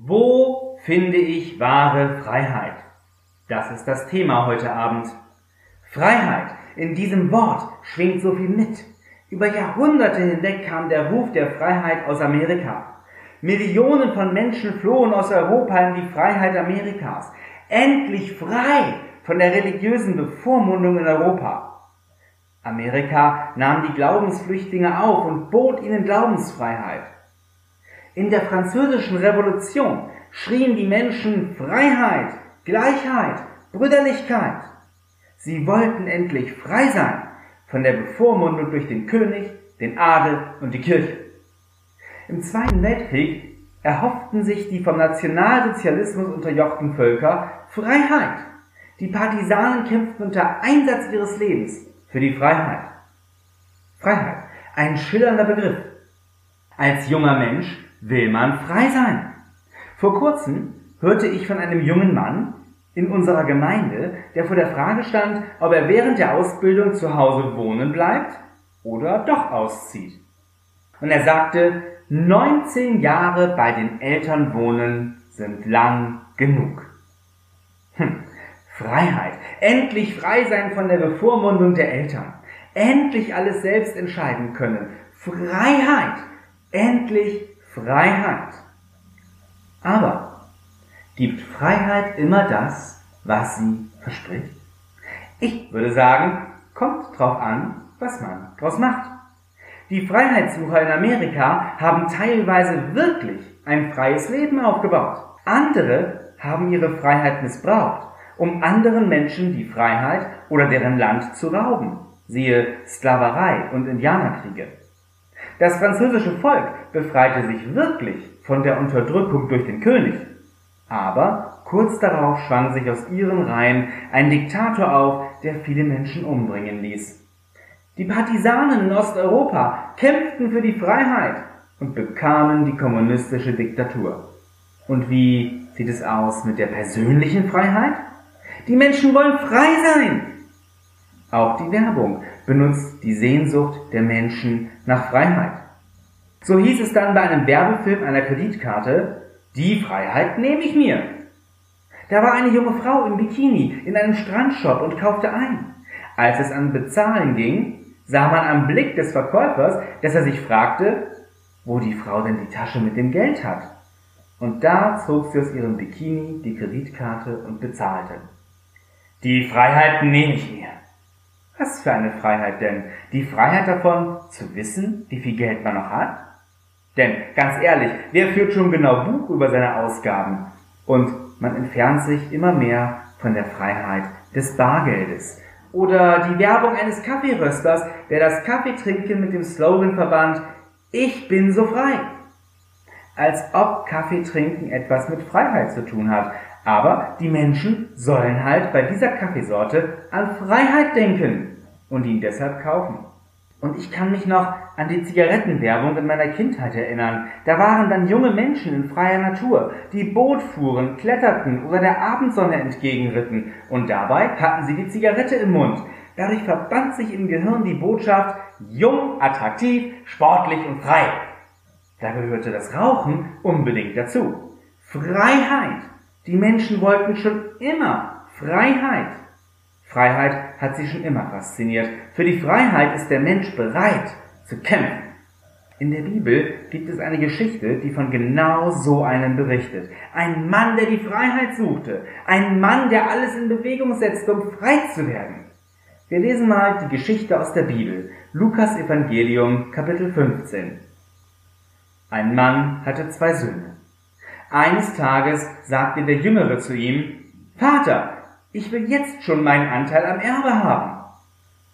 Wo finde ich wahre Freiheit? Das ist das Thema heute Abend. Freiheit, in diesem Wort schwingt so viel mit. Über Jahrhunderte hinweg kam der Ruf der Freiheit aus Amerika. Millionen von Menschen flohen aus Europa in die Freiheit Amerikas. Endlich frei von der religiösen Bevormundung in Europa. Amerika nahm die Glaubensflüchtlinge auf und bot ihnen Glaubensfreiheit. In der französischen Revolution schrien die Menschen Freiheit, Gleichheit, Brüderlichkeit. Sie wollten endlich frei sein von der Bevormundung durch den König, den Adel und die Kirche. Im Zweiten Weltkrieg erhofften sich die vom Nationalsozialismus unterjochten Völker Freiheit. Die Partisanen kämpften unter Einsatz ihres Lebens für die Freiheit. Freiheit, ein schillernder Begriff. Als junger Mensch will man frei sein. Vor kurzem hörte ich von einem jungen Mann in unserer Gemeinde, der vor der Frage stand, ob er während der Ausbildung zu Hause wohnen bleibt oder doch auszieht. Und er sagte, 19 Jahre bei den Eltern wohnen sind lang genug. Hm. Freiheit. Endlich frei sein von der Bevormundung der Eltern. Endlich alles selbst entscheiden können. Freiheit. Endlich Freiheit. Aber gibt Freiheit immer das, was sie verspricht? Ich würde sagen, kommt drauf an, was man draus macht. Die Freiheitssucher in Amerika haben teilweise wirklich ein freies Leben aufgebaut. Andere haben ihre Freiheit missbraucht, um anderen Menschen die Freiheit oder deren Land zu rauben. Siehe Sklaverei und Indianerkriege. Das französische Volk befreite sich wirklich von der Unterdrückung durch den König. Aber kurz darauf schwang sich aus ihren Reihen ein Diktator auf, der viele Menschen umbringen ließ. Die Partisanen in Osteuropa kämpften für die Freiheit und bekamen die kommunistische Diktatur. Und wie sieht es aus mit der persönlichen Freiheit? Die Menschen wollen frei sein. Auch die Werbung benutzt die Sehnsucht der Menschen nach Freiheit. So hieß es dann bei einem Werbefilm einer Kreditkarte, die Freiheit nehme ich mir. Da war eine junge Frau im Bikini in einem Strandshop und kaufte ein. Als es an Bezahlen ging, sah man am Blick des Verkäufers, dass er sich fragte, wo die Frau denn die Tasche mit dem Geld hat. Und da zog sie aus ihrem Bikini die Kreditkarte und bezahlte. Die Freiheit nehme ich mir. Was für eine Freiheit denn? Die Freiheit davon, zu wissen, wie viel Geld man noch hat? Denn, ganz ehrlich, wer führt schon genau Buch über seine Ausgaben? Und man entfernt sich immer mehr von der Freiheit des Bargeldes. Oder die Werbung eines Kaffeerösters, der das Kaffeetrinken mit dem Slogan verband, ich bin so frei. Als ob Kaffeetrinken etwas mit Freiheit zu tun hat. Aber die Menschen sollen halt bei dieser Kaffeesorte an Freiheit denken und ihn deshalb kaufen. Und ich kann mich noch an die Zigarettenwerbung in meiner Kindheit erinnern. Da waren dann junge Menschen in freier Natur, die Boot fuhren, kletterten oder der Abendsonne entgegenritten. Und dabei hatten sie die Zigarette im Mund. Dadurch verband sich im Gehirn die Botschaft jung, attraktiv, sportlich und frei. Da gehörte das Rauchen unbedingt dazu. Freiheit die Menschen wollten schon immer Freiheit. Freiheit hat sie schon immer fasziniert. Für die Freiheit ist der Mensch bereit zu kämpfen. In der Bibel gibt es eine Geschichte, die von genau so einem berichtet. Ein Mann, der die Freiheit suchte. Ein Mann, der alles in Bewegung setzte, um frei zu werden. Wir lesen mal die Geschichte aus der Bibel. Lukas Evangelium, Kapitel 15. Ein Mann hatte zwei Söhne. Eines Tages sagte der Jüngere zu ihm, Vater, ich will jetzt schon meinen Anteil am Erbe haben.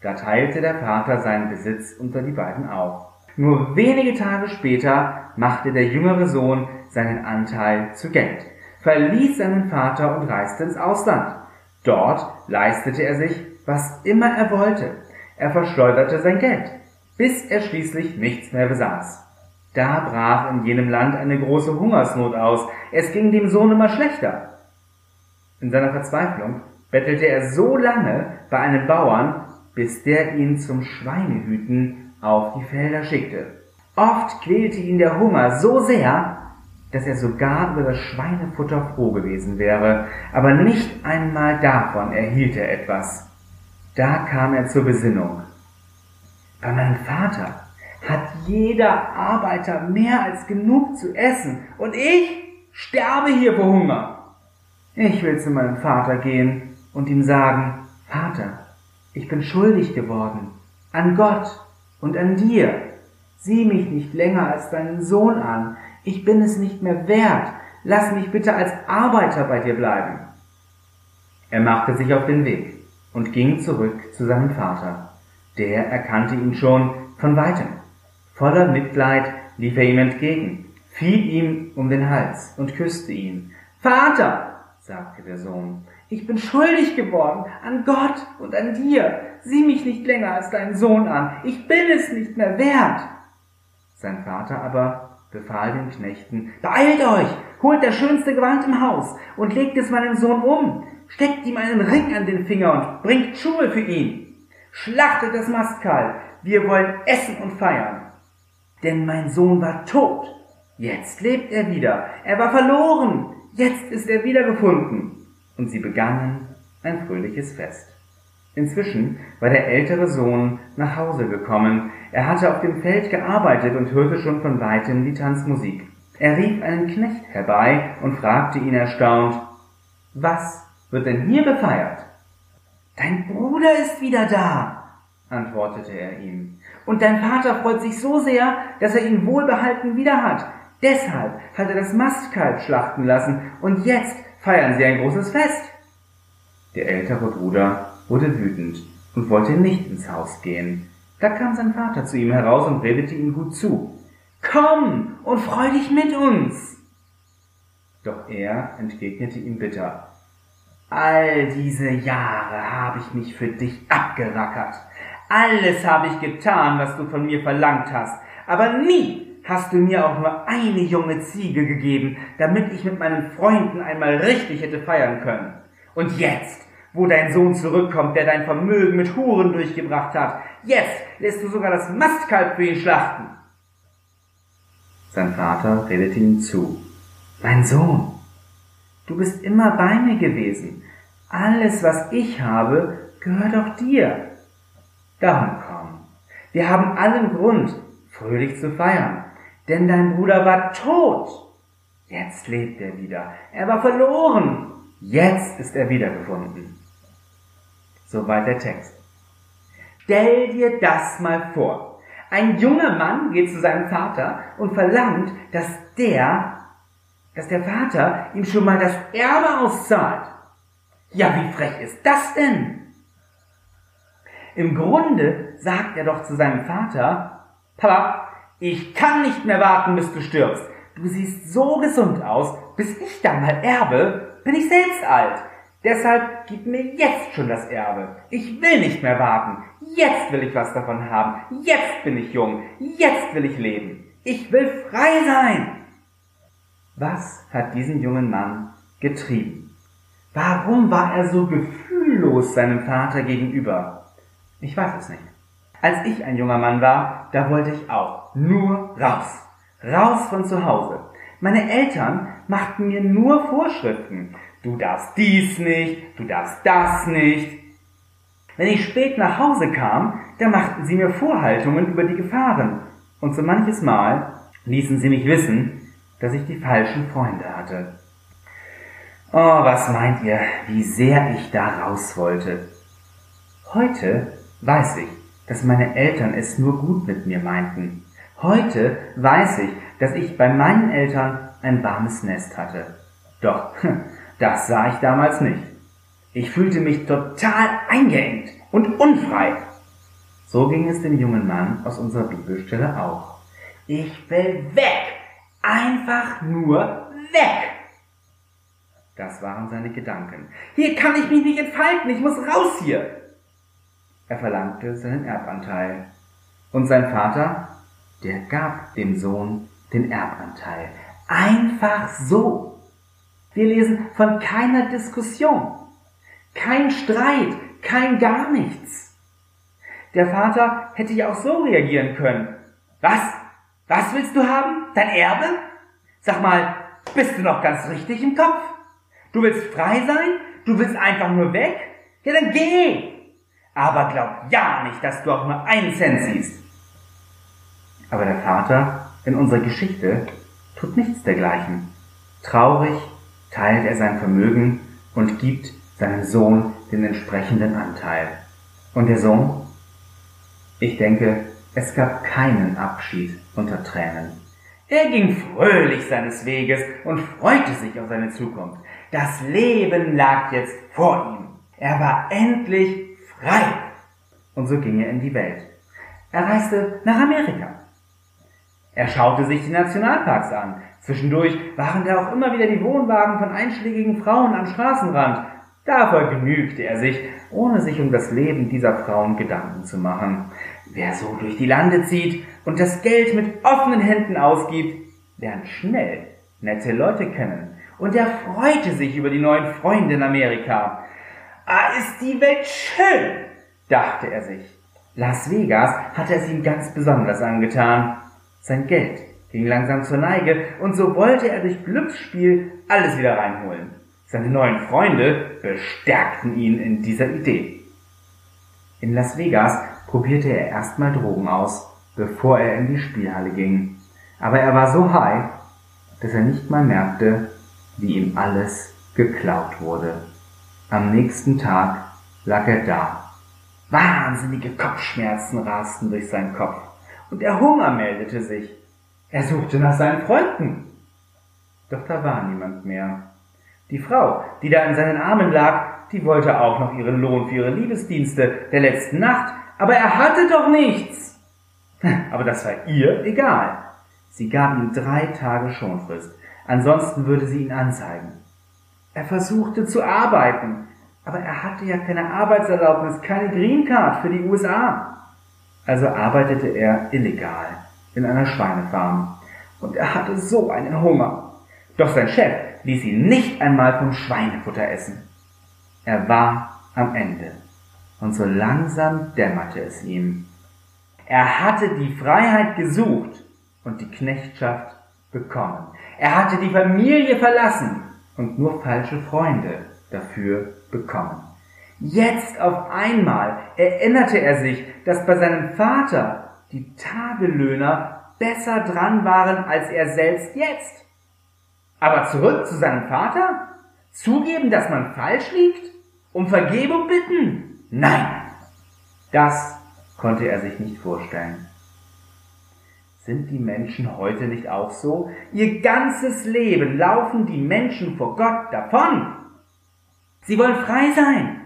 Da teilte der Vater seinen Besitz unter die beiden auf. Nur wenige Tage später machte der jüngere Sohn seinen Anteil zu Geld, verließ seinen Vater und reiste ins Ausland. Dort leistete er sich, was immer er wollte. Er verschleuderte sein Geld, bis er schließlich nichts mehr besaß. Da brach in jenem Land eine große Hungersnot aus. Es ging dem Sohn immer schlechter. In seiner Verzweiflung bettelte er so lange bei einem Bauern, bis der ihn zum Schweinehüten auf die Felder schickte. Oft quälte ihn der Hunger so sehr, dass er sogar über das Schweinefutter froh gewesen wäre, aber nicht einmal davon erhielt er etwas. Da kam er zur Besinnung. Bei meinem Vater hat jeder Arbeiter mehr als genug zu essen und ich sterbe hier vor Hunger. Ich will zu meinem Vater gehen und ihm sagen, Vater, ich bin schuldig geworden an Gott und an dir. Sieh mich nicht länger als deinen Sohn an. Ich bin es nicht mehr wert. Lass mich bitte als Arbeiter bei dir bleiben. Er machte sich auf den Weg und ging zurück zu seinem Vater. Der erkannte ihn schon von weitem. Voller Mitleid lief er ihm entgegen, fiel ihm um den Hals und küsste ihn. Vater, sagte der Sohn, ich bin schuldig geworden an Gott und an dir. Sieh mich nicht länger als deinen Sohn an. Ich bin es nicht mehr wert. Sein Vater aber befahl den Knechten, beeilt euch, holt das schönste Gewand im Haus und legt es meinem Sohn um, steckt ihm einen Ring an den Finger und bringt Schuhe für ihn. Schlachtet das Mastkalb, wir wollen essen und feiern. Denn mein Sohn war tot, jetzt lebt er wieder, er war verloren, jetzt ist er wiedergefunden. Und sie begannen ein fröhliches Fest. Inzwischen war der ältere Sohn nach Hause gekommen. Er hatte auf dem Feld gearbeitet und hörte schon von weitem die Tanzmusik. Er rief einen Knecht herbei und fragte ihn erstaunt, was wird denn hier befeiert? Dein Bruder ist wieder da, antwortete er ihm. Und dein Vater freut sich so sehr, dass er ihn wohlbehalten wieder hat. Deshalb hat er das Mastkalb schlachten lassen und jetzt feiern sie ein großes Fest. Der ältere Bruder wurde wütend und wollte nicht ins Haus gehen. Da kam sein Vater zu ihm heraus und redete ihm gut zu. Komm und freu dich mit uns! Doch er entgegnete ihm bitter. All diese Jahre habe ich mich für dich abgerackert. Alles habe ich getan, was du von mir verlangt hast. Aber nie hast du mir auch nur eine junge Ziege gegeben, damit ich mit meinen Freunden einmal richtig hätte feiern können. Und jetzt, wo dein Sohn zurückkommt, der dein Vermögen mit Huren durchgebracht hat, jetzt lässt du sogar das Mastkalb für ihn schlachten. Sein Vater redete ihm zu. Mein Sohn, Du bist immer bei mir gewesen. Alles, was ich habe, gehört auch dir. Darum komm. Wir haben allen Grund, fröhlich zu feiern. Denn dein Bruder war tot. Jetzt lebt er wieder. Er war verloren. Jetzt ist er wiedergefunden. Soweit der Text. Stell dir das mal vor. Ein junger Mann geht zu seinem Vater und verlangt, dass der dass der Vater ihm schon mal das Erbe auszahlt. Ja, wie frech ist das denn? Im Grunde sagt er doch zu seinem Vater, Papa, ich kann nicht mehr warten, bis du stirbst. Du siehst so gesund aus, bis ich dann mal erbe, bin ich selbst alt. Deshalb gib mir jetzt schon das Erbe. Ich will nicht mehr warten. Jetzt will ich was davon haben. Jetzt bin ich jung. Jetzt will ich leben. Ich will frei sein. Was hat diesen jungen Mann getrieben? Warum war er so gefühllos seinem Vater gegenüber? Ich weiß es nicht. Als ich ein junger Mann war, da wollte ich auch nur raus. Raus von zu Hause. Meine Eltern machten mir nur Vorschriften. Du darfst dies nicht, du darfst das nicht. Wenn ich spät nach Hause kam, da machten sie mir Vorhaltungen über die Gefahren. Und so manches Mal ließen sie mich wissen, dass ich die falschen Freunde hatte. Oh, was meint ihr, wie sehr ich da raus wollte? Heute weiß ich, dass meine Eltern es nur gut mit mir meinten. Heute weiß ich, dass ich bei meinen Eltern ein warmes Nest hatte. Doch, das sah ich damals nicht. Ich fühlte mich total eingeengt und unfrei. So ging es dem jungen Mann aus unserer Bibelstelle auch. Ich will weg! Einfach nur weg. Das waren seine Gedanken. Hier kann ich mich nicht entfalten, ich muss raus hier. Er verlangte seinen Erbanteil. Und sein Vater, der gab dem Sohn den Erbanteil. Einfach so. Wir lesen von keiner Diskussion, kein Streit, kein gar nichts. Der Vater hätte ja auch so reagieren können. Was? Was willst du haben? Dein Erbe? Sag mal, bist du noch ganz richtig im Kopf? Du willst frei sein? Du willst einfach nur weg? Ja, dann geh! Aber glaub ja nicht, dass du auch nur einen Cent siehst. Aber der Vater in unserer Geschichte tut nichts dergleichen. Traurig teilt er sein Vermögen und gibt seinem Sohn den entsprechenden Anteil. Und der Sohn? Ich denke, es gab keinen Abschied unter Tränen. Er ging fröhlich seines Weges und freute sich auf seine Zukunft. Das Leben lag jetzt vor ihm. Er war endlich frei. Und so ging er in die Welt. Er reiste nach Amerika. Er schaute sich die Nationalparks an. Zwischendurch waren da auch immer wieder die Wohnwagen von einschlägigen Frauen am Straßenrand. Da vergnügte er sich, ohne sich um das Leben dieser Frauen Gedanken zu machen. Wer so durch die Lande zieht und das Geld mit offenen Händen ausgibt, lernt schnell nette Leute kennen. Und er freute sich über die neuen Freunde in Amerika. Ah, ist die Welt schön, dachte er sich. Las Vegas hatte es ihm ganz besonders angetan. Sein Geld ging langsam zur Neige und so wollte er durch Glücksspiel alles wieder reinholen. Seine neuen Freunde bestärkten ihn in dieser Idee. In Las Vegas probierte er erstmal Drogen aus, bevor er in die Spielhalle ging. Aber er war so high, dass er nicht mal merkte, wie ihm alles geklaut wurde. Am nächsten Tag lag er da. Wahnsinnige Kopfschmerzen rasten durch seinen Kopf und der Hunger meldete sich. Er suchte nach seinen Freunden. Doch da war niemand mehr. Die Frau, die da in seinen Armen lag, die wollte auch noch ihren Lohn für ihre Liebesdienste der letzten Nacht, aber er hatte doch nichts. Aber das war ihr egal. Sie gab ihm drei Tage Schonfrist, ansonsten würde sie ihn anzeigen. Er versuchte zu arbeiten, aber er hatte ja keine Arbeitserlaubnis, keine Green Card für die USA. Also arbeitete er illegal in einer Schweinefarm. Und er hatte so einen Hunger. Doch sein Chef ließ ihn nicht einmal vom Schweinefutter essen. Er war am Ende. Und so langsam dämmerte es ihm. Er hatte die Freiheit gesucht und die Knechtschaft bekommen. Er hatte die Familie verlassen und nur falsche Freunde dafür bekommen. Jetzt auf einmal erinnerte er sich, dass bei seinem Vater die Tagellöhner besser dran waren als er selbst jetzt. Aber zurück zu seinem Vater? Zugeben, dass man falsch liegt? Um Vergebung bitten? Nein! Das konnte er sich nicht vorstellen. Sind die Menschen heute nicht auch so? Ihr ganzes Leben laufen die Menschen vor Gott davon. Sie wollen frei sein.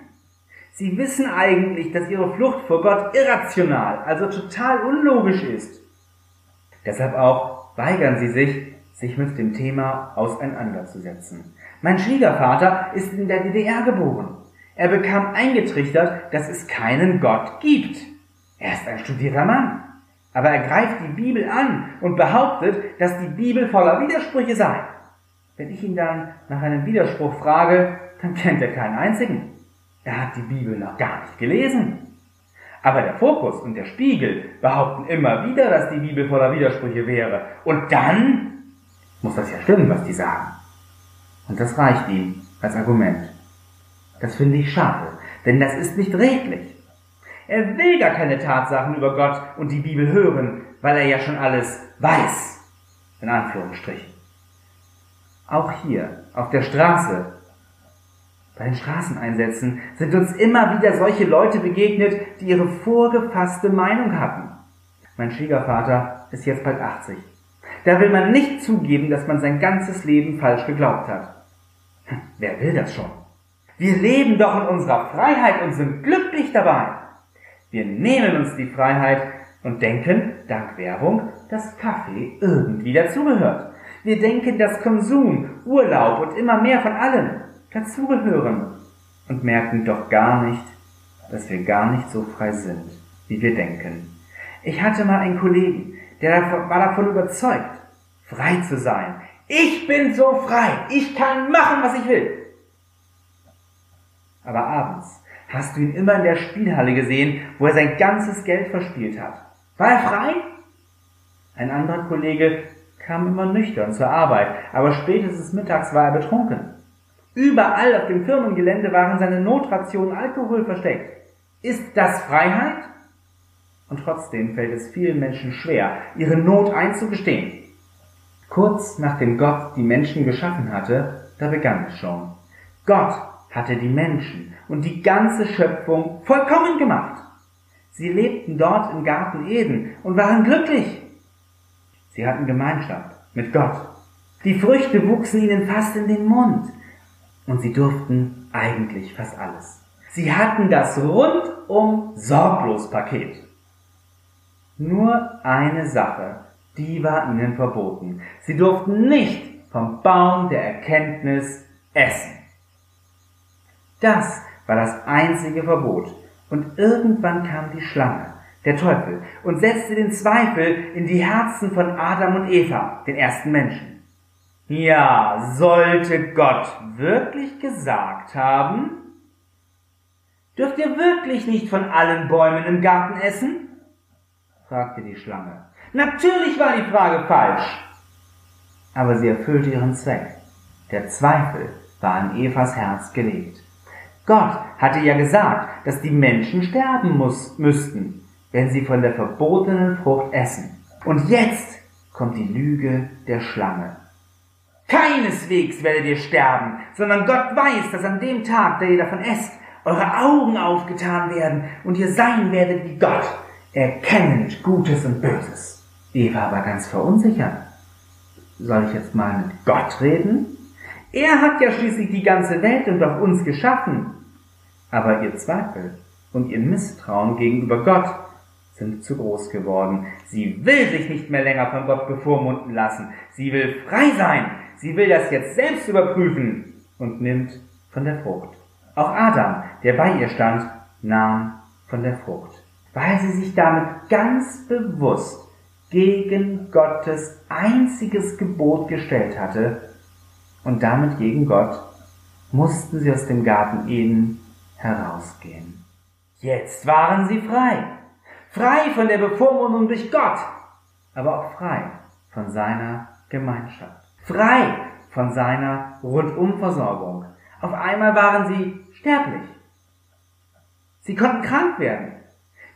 Sie wissen eigentlich, dass ihre Flucht vor Gott irrational, also total unlogisch ist. Deshalb auch weigern sie sich, sich mit dem Thema auseinanderzusetzen. Mein Schwiegervater ist in der DDR geboren. Er bekam eingetrichtert, dass es keinen Gott gibt. Er ist ein studierter Mann. Aber er greift die Bibel an und behauptet, dass die Bibel voller Widersprüche sei. Wenn ich ihn dann nach einem Widerspruch frage, dann kennt er keinen einzigen. Er hat die Bibel noch gar nicht gelesen. Aber der Fokus und der Spiegel behaupten immer wieder, dass die Bibel voller Widersprüche wäre. Und dann muss das ja stimmen, was die sagen. Und das reicht ihm als Argument. Das finde ich schade, denn das ist nicht redlich. Er will gar keine Tatsachen über Gott und die Bibel hören, weil er ja schon alles weiß. In Anführungsstrichen. Auch hier, auf der Straße, bei den Straßeneinsätzen sind uns immer wieder solche Leute begegnet, die ihre vorgefasste Meinung hatten. Mein Schwiegervater ist jetzt bald 80. Da will man nicht zugeben, dass man sein ganzes Leben falsch geglaubt hat. Hm, wer will das schon? Wir leben doch in unserer Freiheit und sind glücklich dabei. Wir nehmen uns die Freiheit und denken, dank Werbung, dass Kaffee irgendwie dazugehört. Wir denken, dass Konsum, Urlaub und immer mehr von allem dazugehören und merken doch gar nicht, dass wir gar nicht so frei sind, wie wir denken. Ich hatte mal einen Kollegen, der war davon überzeugt, frei zu sein. Ich bin so frei, ich kann machen, was ich will. Aber abends hast du ihn immer in der Spielhalle gesehen, wo er sein ganzes Geld verspielt hat. War er frei? Ein anderer Kollege kam immer nüchtern zur Arbeit, aber spätestens mittags war er betrunken. Überall auf dem Firmengelände waren seine Notrationen Alkohol versteckt. Ist das Freiheit? Und trotzdem fällt es vielen Menschen schwer, ihre Not einzugestehen. Kurz nachdem Gott die Menschen geschaffen hatte, da begann es schon. Gott hatte die Menschen und die ganze Schöpfung vollkommen gemacht. Sie lebten dort im Garten Eden und waren glücklich. Sie hatten Gemeinschaft mit Gott. Die Früchte wuchsen ihnen fast in den Mund und sie durften eigentlich fast alles. Sie hatten das rundum sorglos Paket. Nur eine Sache, die war ihnen verboten. Sie durften nicht vom Baum der Erkenntnis essen. Das war das einzige Verbot. Und irgendwann kam die Schlange, der Teufel, und setzte den Zweifel in die Herzen von Adam und Eva, den ersten Menschen. Ja, sollte Gott wirklich gesagt haben, dürft ihr wirklich nicht von allen Bäumen im Garten essen? fragte die Schlange. Natürlich war die Frage falsch. Aber sie erfüllte ihren Zweck. Der Zweifel war in Evas Herz gelegt. Gott hatte ja gesagt, dass die Menschen sterben muss, müssten, wenn sie von der verbotenen Frucht essen. Und jetzt kommt die Lüge der Schlange. Keineswegs werdet ihr sterben, sondern Gott weiß, dass an dem Tag, da ihr davon esst, eure Augen aufgetan werden und ihr sein werdet wie Gott, erkennend Gutes und Böses. Eva war ganz verunsichert. Soll ich jetzt mal mit Gott reden? Er hat ja schließlich die ganze Welt und auch uns geschaffen. Aber ihr Zweifel und ihr Misstrauen gegenüber Gott sind zu groß geworden. Sie will sich nicht mehr länger von Gott bevormunden lassen. Sie will frei sein. Sie will das jetzt selbst überprüfen und nimmt von der Frucht. Auch Adam, der bei ihr stand, nahm von der Frucht, weil sie sich damit ganz bewusst gegen Gottes einziges Gebot gestellt hatte und damit gegen Gott, mussten sie aus dem Garten Eden herausgehen. Jetzt waren sie frei. Frei von der Bevormundung durch Gott, aber auch frei von seiner Gemeinschaft. Frei von seiner Rundumversorgung. Auf einmal waren sie sterblich. Sie konnten krank werden.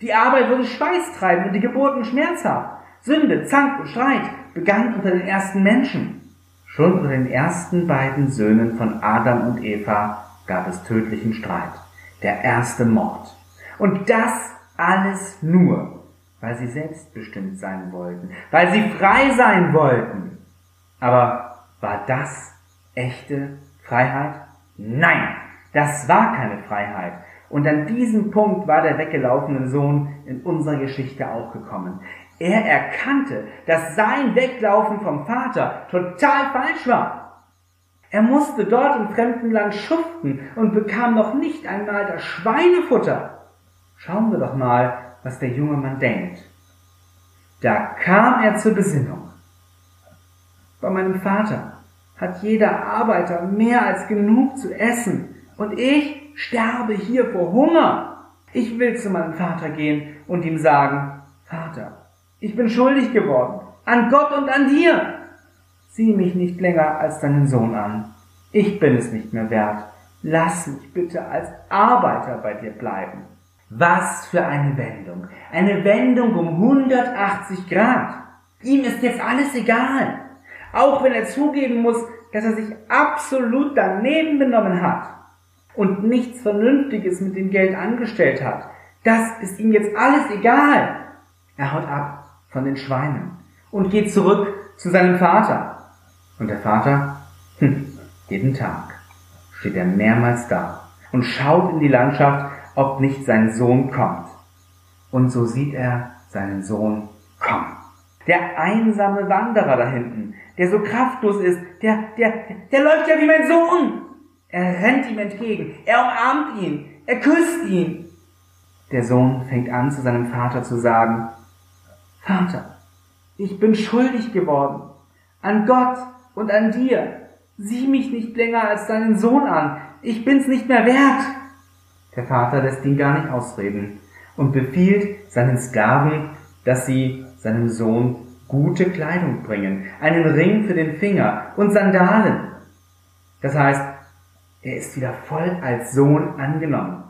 Die Arbeit wurde Schweiß treiben und die Geburten schmerzhaft. Sünde, Zank und Streit begann unter den ersten Menschen. Schon unter den ersten beiden Söhnen von Adam und Eva gab es tödlichen Streit der erste Mord. Und das alles nur, weil sie selbstbestimmt sein wollten, weil sie frei sein wollten. Aber war das echte Freiheit? Nein, das war keine Freiheit. Und an diesem Punkt war der weggelaufene Sohn in unserer Geschichte auch gekommen. Er erkannte, dass sein Weglaufen vom Vater total falsch war. Er musste dort im fremden Land schuften und bekam noch nicht einmal das Schweinefutter. Schauen wir doch mal, was der junge Mann denkt. Da kam er zur Besinnung. Bei meinem Vater hat jeder Arbeiter mehr als genug zu essen und ich sterbe hier vor Hunger. Ich will zu meinem Vater gehen und ihm sagen, Vater, ich bin schuldig geworden, an Gott und an dir. Sieh mich nicht länger als deinen Sohn an. Ich bin es nicht mehr wert. Lass mich bitte als Arbeiter bei dir bleiben. Was für eine Wendung. Eine Wendung um 180 Grad. Ihm ist jetzt alles egal. Auch wenn er zugeben muss, dass er sich absolut daneben benommen hat und nichts Vernünftiges mit dem Geld angestellt hat. Das ist ihm jetzt alles egal. Er haut ab von den Schweinen und geht zurück zu seinem Vater. Und der Vater, hm, jeden Tag steht er mehrmals da und schaut in die Landschaft, ob nicht sein Sohn kommt. Und so sieht er seinen Sohn kommen. Der einsame Wanderer da hinten, der so kraftlos ist, der, der, der läuft ja wie mein Sohn. Er rennt ihm entgegen, er umarmt ihn, er küsst ihn. Der Sohn fängt an, zu seinem Vater zu sagen, Vater, ich bin schuldig geworden an Gott und an dir. Sieh mich nicht länger als deinen Sohn an. Ich bin's nicht mehr wert. Der Vater lässt ihn gar nicht ausreden und befiehlt seinen Sklaven, dass sie seinem Sohn gute Kleidung bringen, einen Ring für den Finger und Sandalen. Das heißt, er ist wieder voll als Sohn angenommen.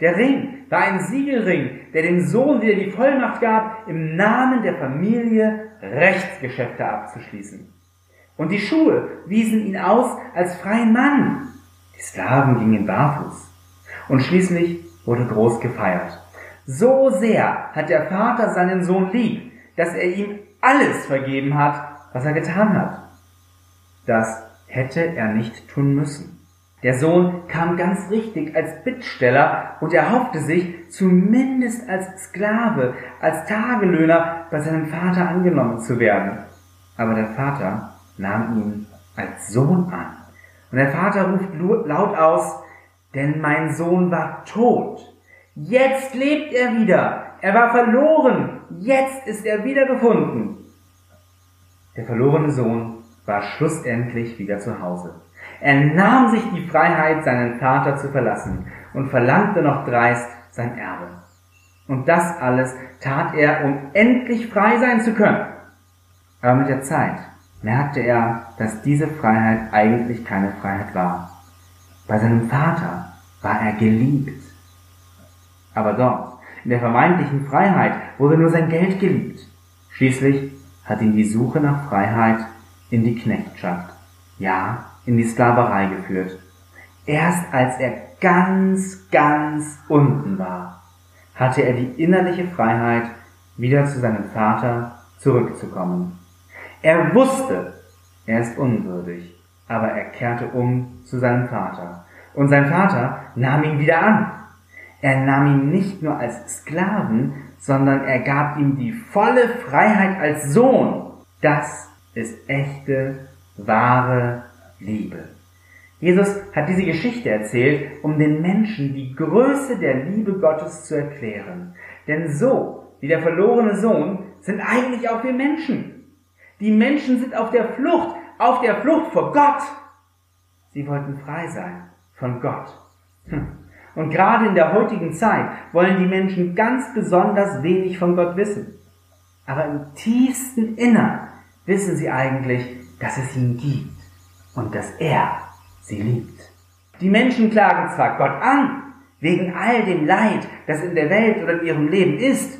Der Ring war ein Siegelring, der dem Sohn wieder die Vollmacht gab, im Namen der Familie Rechtsgeschäfte abzuschließen. Und die Schuhe wiesen ihn aus als freien Mann. Die Sklaven gingen barfuß. Und schließlich wurde groß gefeiert. So sehr hat der Vater seinen Sohn lieb, dass er ihm alles vergeben hat, was er getan hat. Das hätte er nicht tun müssen. Der Sohn kam ganz richtig als Bittsteller und erhoffte sich, zumindest als Sklave, als Tagelöhner bei seinem Vater angenommen zu werden. Aber der Vater nahm ihn als Sohn an. Und der Vater ruft laut aus, denn mein Sohn war tot. Jetzt lebt er wieder. Er war verloren. Jetzt ist er wieder gefunden. Der verlorene Sohn war schlussendlich wieder zu Hause. Er nahm sich die Freiheit, seinen Vater zu verlassen und verlangte noch dreist sein Erbe. Und das alles tat er, um endlich frei sein zu können. Aber mit der Zeit merkte er, dass diese Freiheit eigentlich keine Freiheit war. Bei seinem Vater war er geliebt. Aber dort, in der vermeintlichen Freiheit, wurde nur sein Geld geliebt. Schließlich hat ihn die Suche nach Freiheit in die Knechtschaft, ja, in die Sklaverei geführt. Erst als er ganz, ganz unten war, hatte er die innerliche Freiheit, wieder zu seinem Vater zurückzukommen. Er wusste, er ist unwürdig, aber er kehrte um zu seinem Vater. Und sein Vater nahm ihn wieder an. Er nahm ihn nicht nur als Sklaven, sondern er gab ihm die volle Freiheit als Sohn. Das ist echte, wahre Liebe. Jesus hat diese Geschichte erzählt, um den Menschen die Größe der Liebe Gottes zu erklären. Denn so wie der verlorene Sohn sind eigentlich auch wir Menschen. Die Menschen sind auf der Flucht, auf der Flucht vor Gott. Sie wollten frei sein von Gott. Hm. Und gerade in der heutigen Zeit wollen die Menschen ganz besonders wenig von Gott wissen. Aber im tiefsten Innern wissen sie eigentlich, dass es ihn gibt und dass er sie liebt. Die Menschen klagen zwar Gott an, wegen all dem Leid, das in der Welt oder in ihrem Leben ist,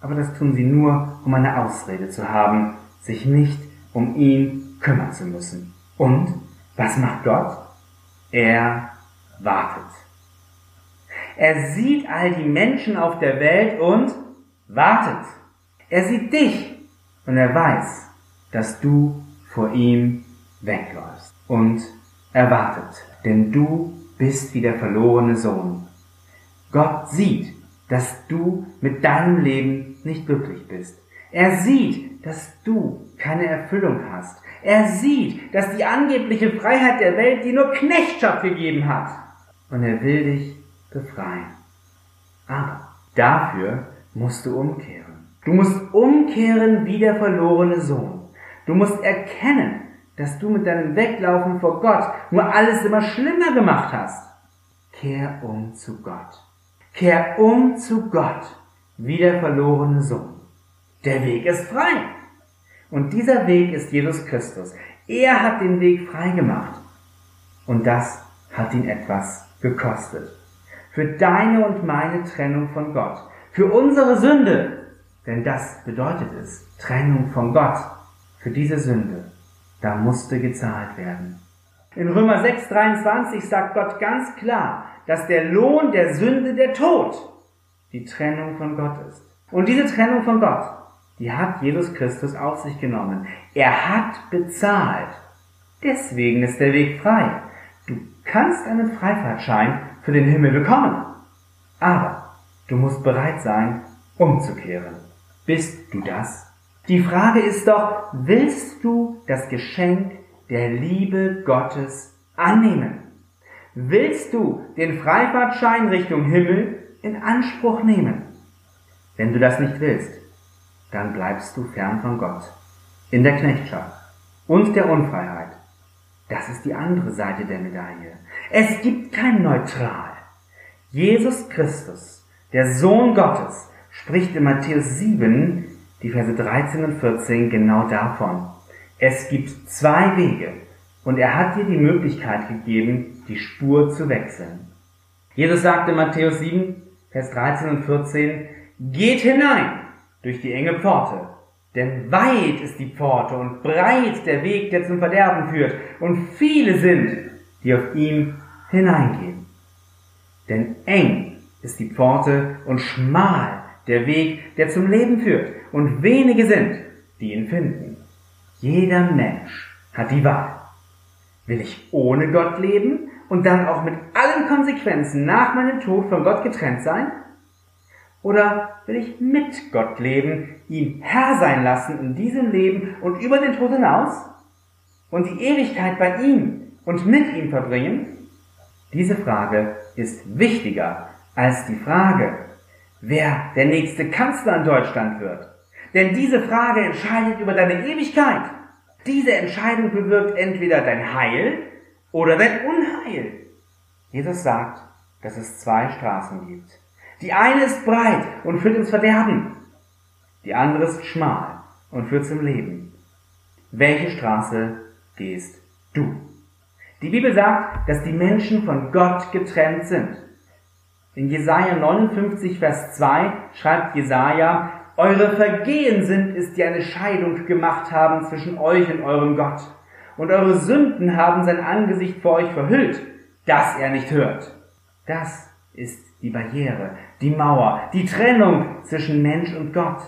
aber das tun sie nur, um eine Ausrede zu haben, sich nicht um ihn kümmern zu müssen. Und was macht Gott? Er wartet. Er sieht all die Menschen auf der Welt und wartet. Er sieht dich und er weiß, dass du vor ihm wegläufst und erwartet, denn du bist wie der verlorene Sohn. Gott sieht, dass du mit deinem Leben nicht glücklich bist. Er sieht, dass du keine Erfüllung hast. Er sieht, dass die angebliche Freiheit der Welt dir nur Knechtschaft gegeben hat. Und er will dich befreien. Aber dafür musst du umkehren. Du musst umkehren wie der verlorene Sohn. Du musst erkennen, dass du mit deinem Weglaufen vor Gott nur alles immer schlimmer gemacht hast. Kehr um zu Gott. Kehr um zu Gott, wie der verlorene Sohn. Der Weg ist frei. Und dieser Weg ist Jesus Christus. Er hat den Weg frei gemacht. Und das hat ihn etwas gekostet. Für deine und meine Trennung von Gott. Für unsere Sünde. Denn das bedeutet es. Trennung von Gott. Für diese Sünde da musste gezahlt werden. In Römer 6,23 sagt Gott ganz klar, dass der Lohn der Sünde der Tod die Trennung von Gott ist. Und diese Trennung von Gott, die hat Jesus Christus auf sich genommen. Er hat bezahlt. Deswegen ist der Weg frei. Du kannst einen Freifahrtschein für den Himmel bekommen. Aber du musst bereit sein, umzukehren. Bist du das? Die Frage ist doch, willst du das Geschenk der Liebe Gottes annehmen? Willst du den Freifahrtschein Richtung Himmel in Anspruch nehmen? Wenn du das nicht willst, dann bleibst du fern von Gott, in der Knechtschaft und der Unfreiheit. Das ist die andere Seite der Medaille. Es gibt kein Neutral. Jesus Christus, der Sohn Gottes, spricht in Matthäus 7 die Verse 13 und 14 genau davon. Es gibt zwei Wege und er hat dir die Möglichkeit gegeben, die Spur zu wechseln. Jesus sagte in Matthäus 7, Vers 13 und 14, Geht hinein durch die enge Pforte, denn weit ist die Pforte und breit der Weg, der zum Verderben führt, und viele sind, die auf ihm hineingehen. Denn eng ist die Pforte und schmal der Weg, der zum Leben führt, und wenige sind, die ihn finden. Jeder Mensch hat die Wahl. Will ich ohne Gott leben und dann auch mit allen Konsequenzen nach meinem Tod von Gott getrennt sein? Oder will ich mit Gott leben, ihn Herr sein lassen in diesem Leben und über den Tod hinaus und die Ewigkeit bei ihm und mit ihm verbringen? Diese Frage ist wichtiger als die Frage, wer der nächste Kanzler in Deutschland wird. Denn diese Frage entscheidet über deine Ewigkeit. Diese Entscheidung bewirkt entweder dein Heil oder dein Unheil. Jesus sagt, dass es zwei Straßen gibt. Die eine ist breit und führt ins Verderben. Die andere ist schmal und führt zum Leben. Welche Straße gehst du? Die Bibel sagt, dass die Menschen von Gott getrennt sind. In Jesaja 59, Vers 2 schreibt Jesaja, eure Vergehen sind es, die eine Scheidung gemacht haben zwischen euch und eurem Gott. Und eure Sünden haben sein Angesicht vor euch verhüllt, dass er nicht hört. Das ist die Barriere, die Mauer, die Trennung zwischen Mensch und Gott.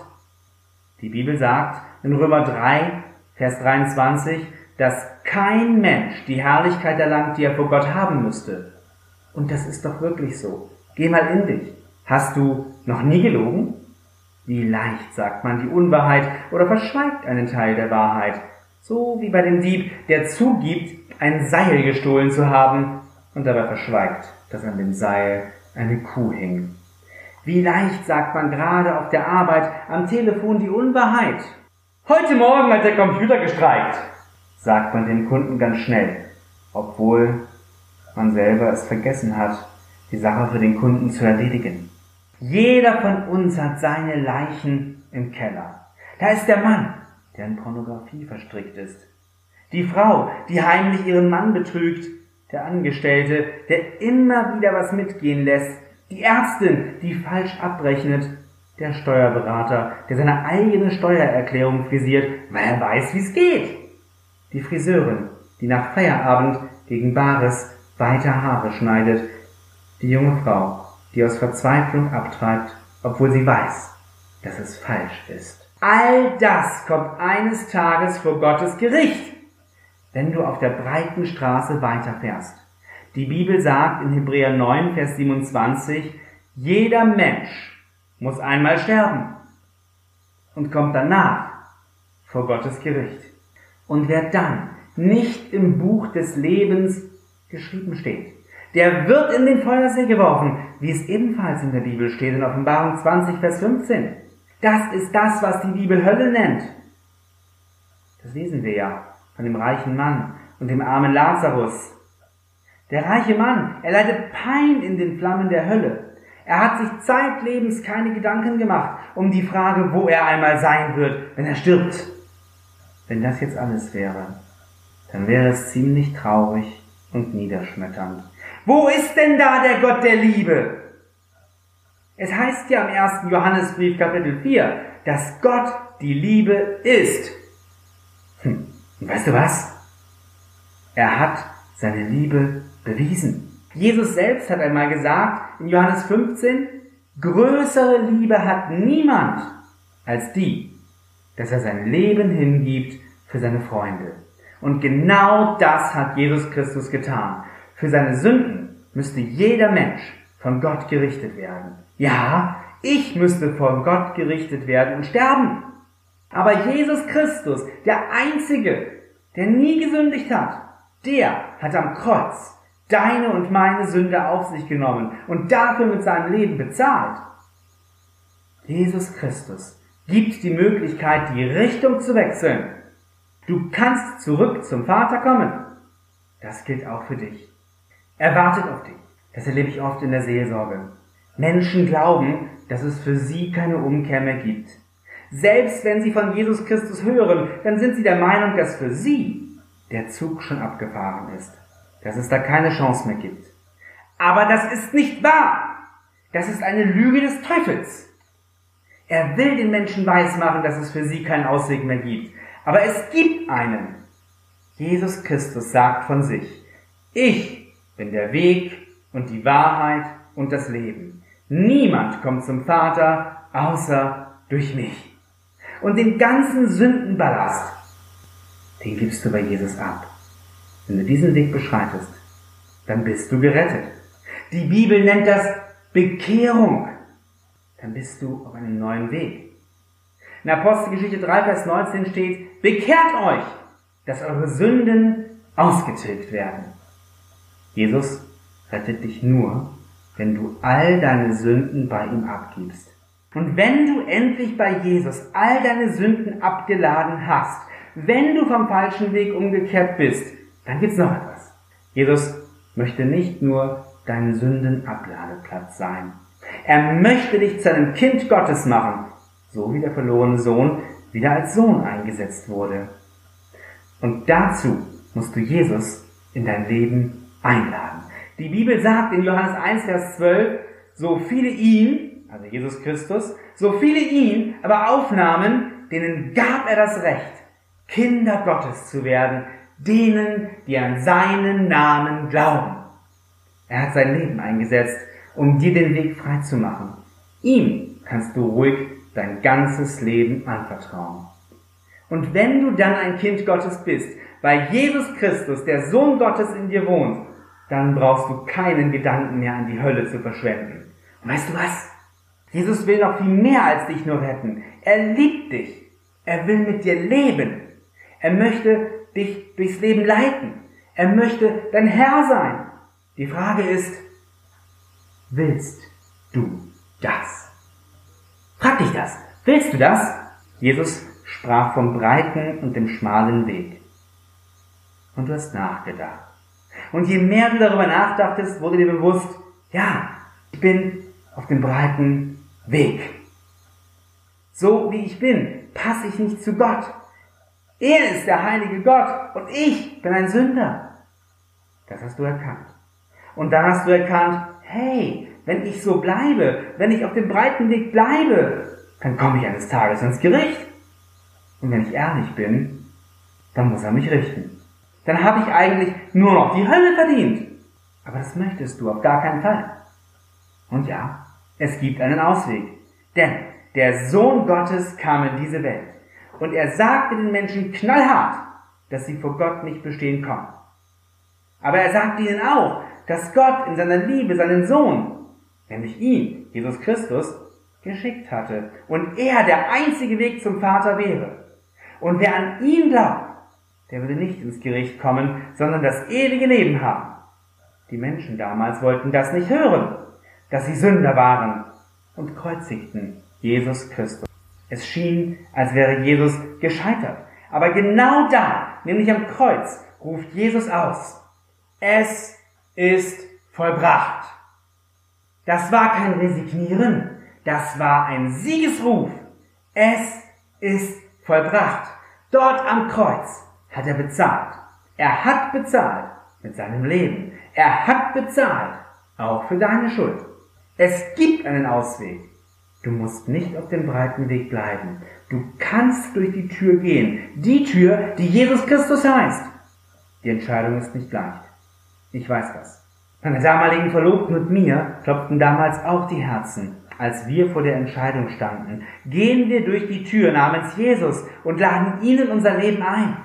Die Bibel sagt in Römer 3, Vers 23, dass kein Mensch die Herrlichkeit erlangt, die er vor Gott haben müsste. Und das ist doch wirklich so. Geh mal in dich. Hast du noch nie gelogen? Wie leicht sagt man die Unwahrheit oder verschweigt einen Teil der Wahrheit. So wie bei dem Dieb, der zugibt, ein Seil gestohlen zu haben und dabei verschweigt, dass an dem Seil eine Kuh hing. Wie leicht sagt man gerade auf der Arbeit am Telefon die Unwahrheit. Heute Morgen hat der Computer gestreikt, sagt man dem Kunden ganz schnell, obwohl man selber es vergessen hat, die Sache für den Kunden zu erledigen. Jeder von uns hat seine Leichen im Keller. Da ist der Mann, der in Pornografie verstrickt ist. Die Frau, die heimlich ihren Mann betrügt. Der Angestellte, der immer wieder was mitgehen lässt. Die Ärztin, die falsch abrechnet. Der Steuerberater, der seine eigene Steuererklärung frisiert, weil er weiß, wie es geht. Die Friseurin, die nach Feierabend gegen Bares weiter Haare schneidet. Die junge Frau, die aus Verzweiflung abtreibt, obwohl sie weiß, dass es falsch ist. All das kommt eines Tages vor Gottes Gericht, wenn du auf der breiten Straße weiterfährst. Die Bibel sagt in Hebräer 9, Vers 27, jeder Mensch muss einmal sterben und kommt danach vor Gottes Gericht. Und wer dann nicht im Buch des Lebens geschrieben steht, der wird in den Feuersee geworfen, wie es ebenfalls in der Bibel steht in Offenbarung 20, Vers 15. Das ist das, was die Bibel Hölle nennt. Das lesen wir ja von dem reichen Mann und dem armen Lazarus. Der reiche Mann, er leidet Pein in den Flammen der Hölle. Er hat sich zeitlebens keine Gedanken gemacht um die Frage, wo er einmal sein wird, wenn er stirbt. Wenn das jetzt alles wäre, dann wäre es ziemlich traurig und niederschmetternd. Wo ist denn da der Gott der Liebe? Es heißt ja im ersten Johannesbrief Kapitel 4, dass Gott die Liebe ist. Und weißt du was? Er hat seine Liebe bewiesen. Jesus selbst hat einmal gesagt in Johannes 15, größere Liebe hat niemand als die, dass er sein Leben hingibt für seine Freunde. Und genau das hat Jesus Christus getan. Für seine Sünden müsste jeder Mensch von Gott gerichtet werden. Ja, ich müsste von Gott gerichtet werden und sterben. Aber Jesus Christus, der Einzige, der nie gesündigt hat, der hat am Kreuz deine und meine Sünde auf sich genommen und dafür mit seinem Leben bezahlt. Jesus Christus gibt die Möglichkeit, die Richtung zu wechseln. Du kannst zurück zum Vater kommen. Das gilt auch für dich. Er wartet auf dich. Das erlebe ich oft in der Seelsorge. Menschen glauben, dass es für sie keine Umkehr mehr gibt. Selbst wenn sie von Jesus Christus hören, dann sind sie der Meinung, dass für sie der Zug schon abgefahren ist, dass es da keine Chance mehr gibt. Aber das ist nicht wahr. Das ist eine Lüge des Teufels. Er will den Menschen weismachen, dass es für sie keinen Ausweg mehr gibt. Aber es gibt einen. Jesus Christus sagt von sich, ich bin der Weg und die Wahrheit und das Leben. Niemand kommt zum Vater außer durch mich. Und den ganzen Sündenballast, den gibst du bei Jesus ab. Wenn du diesen Weg beschreitest, dann bist du gerettet. Die Bibel nennt das Bekehrung dann bist du auf einem neuen Weg. In Apostelgeschichte 3, Vers 19 steht, bekehrt euch, dass eure Sünden ausgetilgt werden. Jesus rettet dich nur, wenn du all deine Sünden bei ihm abgibst. Und wenn du endlich bei Jesus all deine Sünden abgeladen hast, wenn du vom falschen Weg umgekehrt bist, dann gibt's noch etwas. Jesus möchte nicht nur dein Sündenabladeplatz sein, er möchte dich zu einem Kind Gottes machen, so wie der verlorene Sohn wieder als Sohn eingesetzt wurde. Und dazu musst du Jesus in dein Leben einladen. Die Bibel sagt in Johannes 1, Vers 12, so viele ihn, also Jesus Christus, so viele ihn aber aufnahmen, denen gab er das Recht, Kinder Gottes zu werden, denen, die an seinen Namen glauben. Er hat sein Leben eingesetzt, um dir den Weg frei zu machen. Ihm kannst du ruhig dein ganzes Leben anvertrauen. Und wenn du dann ein Kind Gottes bist, weil Jesus Christus, der Sohn Gottes in dir wohnt, dann brauchst du keinen Gedanken mehr an die Hölle zu verschwenden. Und weißt du was? Jesus will noch viel mehr als dich nur retten. Er liebt dich. Er will mit dir leben. Er möchte dich durchs Leben leiten. Er möchte dein Herr sein. Die Frage ist, willst du das? Frag dich das. Willst du das? Jesus sprach vom breiten und dem schmalen Weg. Und du hast nachgedacht. Und je mehr du darüber nachdachtest, wurde dir bewusst, ja, ich bin auf dem breiten Weg. So wie ich bin, passe ich nicht zu Gott. Er ist der heilige Gott und ich bin ein Sünder. Das hast du erkannt. Und dann hast du erkannt, hey, wenn ich so bleibe, wenn ich auf dem breiten Weg bleibe, dann komme ich eines Tages ins Gericht. Und wenn ich ehrlich bin, dann muss er mich richten. Dann habe ich eigentlich nur noch die Hölle verdient. Aber das möchtest du auf gar keinen Fall. Und ja, es gibt einen Ausweg. Denn der Sohn Gottes kam in diese Welt. Und er sagte den Menschen knallhart, dass sie vor Gott nicht bestehen konnten. Aber er sagte ihnen auch, dass Gott in seiner Liebe seinen Sohn, nämlich ihn, Jesus Christus, geschickt hatte und er der einzige Weg zum Vater wäre. Und wer an ihn glaubt, der würde nicht ins Gericht kommen, sondern das ewige Leben haben. Die Menschen damals wollten das nicht hören, dass sie Sünder waren und kreuzigten Jesus Christus. Es schien, als wäre Jesus gescheitert. Aber genau da, nämlich am Kreuz, ruft Jesus aus. Es ist vollbracht. Das war kein Resignieren, das war ein Siegesruf. Es ist vollbracht. Dort am Kreuz hat er bezahlt. Er hat bezahlt mit seinem Leben. Er hat bezahlt, auch für deine Schuld. Es gibt einen Ausweg. Du musst nicht auf dem breiten Weg bleiben. Du kannst durch die Tür gehen. Die Tür, die Jesus Christus heißt. Die Entscheidung ist nicht leicht. Ich weiß das. Meine damaligen Verlobten und mir klopften damals auch die Herzen, als wir vor der Entscheidung standen. Gehen wir durch die Tür namens Jesus und laden ihn in unser Leben ein.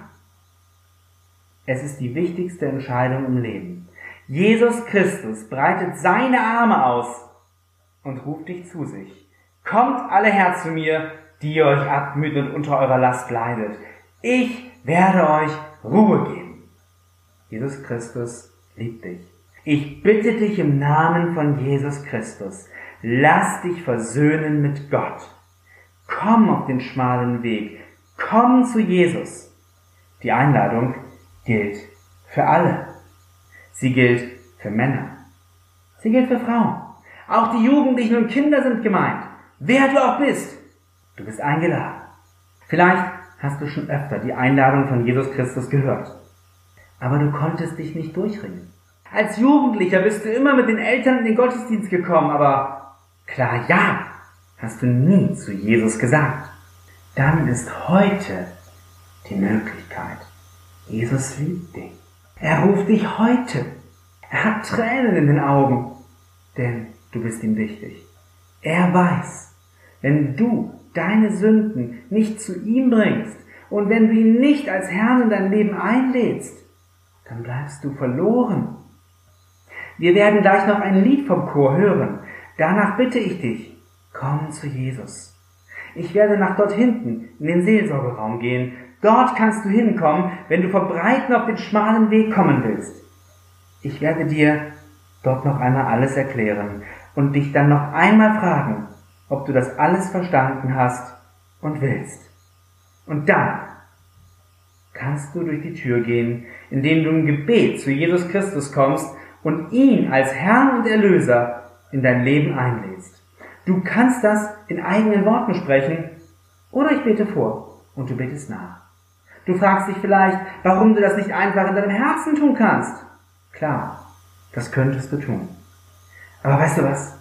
Es ist die wichtigste Entscheidung im Leben. Jesus Christus breitet seine Arme aus und ruft dich zu sich. Kommt alle her zu mir, die ihr euch abmüht und unter eurer Last leidet. Ich werde euch Ruhe geben. Jesus Christus liebt dich. Ich bitte dich im Namen von Jesus Christus, lass dich versöhnen mit Gott. Komm auf den schmalen Weg. Komm zu Jesus. Die Einladung gilt für alle. Sie gilt für Männer. Sie gilt für Frauen. Auch die Jugendlichen und Kinder sind gemeint. Wer du auch bist. Du bist eingeladen. Vielleicht hast du schon öfter die Einladung von Jesus Christus gehört. Aber du konntest dich nicht durchringen. Als Jugendlicher bist du immer mit den Eltern in den Gottesdienst gekommen, aber klar ja, hast du nie zu Jesus gesagt. Dann ist heute die Möglichkeit. Jesus liebt dich. Er ruft dich heute. Er hat Tränen in den Augen, denn du bist ihm wichtig. Er weiß, wenn du deine Sünden nicht zu ihm bringst und wenn du ihn nicht als Herrn in dein Leben einlädst, dann bleibst du verloren. Wir werden gleich noch ein Lied vom Chor hören. Danach bitte ich dich, komm zu Jesus. Ich werde nach dort hinten in den Seelsorgeraum gehen. Dort kannst du hinkommen, wenn du vor Breiten auf den schmalen Weg kommen willst. Ich werde dir dort noch einmal alles erklären und dich dann noch einmal fragen, ob du das alles verstanden hast und willst. Und dann kannst du durch die Tür gehen, indem du im Gebet zu Jesus Christus kommst und ihn als Herrn und Erlöser in dein Leben einlädst. Du kannst das in eigenen Worten sprechen oder ich bete vor und du betest nach. Du fragst dich vielleicht, warum du das nicht einfach in deinem Herzen tun kannst. Klar, das könntest du tun. Aber weißt du was?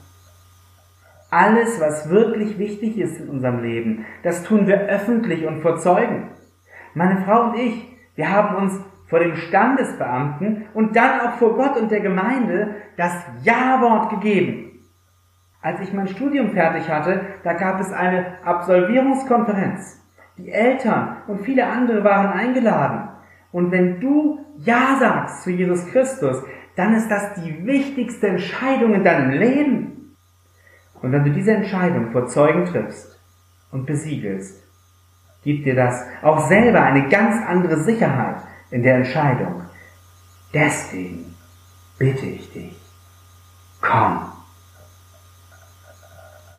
Alles, was wirklich wichtig ist in unserem Leben, das tun wir öffentlich und vor Zeugen. Meine Frau und ich, wir haben uns vor dem Standesbeamten und dann auch vor Gott und der Gemeinde das Ja-Wort gegeben. Als ich mein Studium fertig hatte, da gab es eine Absolvierungskonferenz. Die Eltern und viele andere waren eingeladen. Und wenn du Ja sagst zu Jesus Christus, dann ist das die wichtigste Entscheidung in deinem Leben. Und wenn du diese Entscheidung vor Zeugen triffst und besiegelst, gibt dir das auch selber eine ganz andere Sicherheit in der Entscheidung. Deswegen bitte ich dich, komm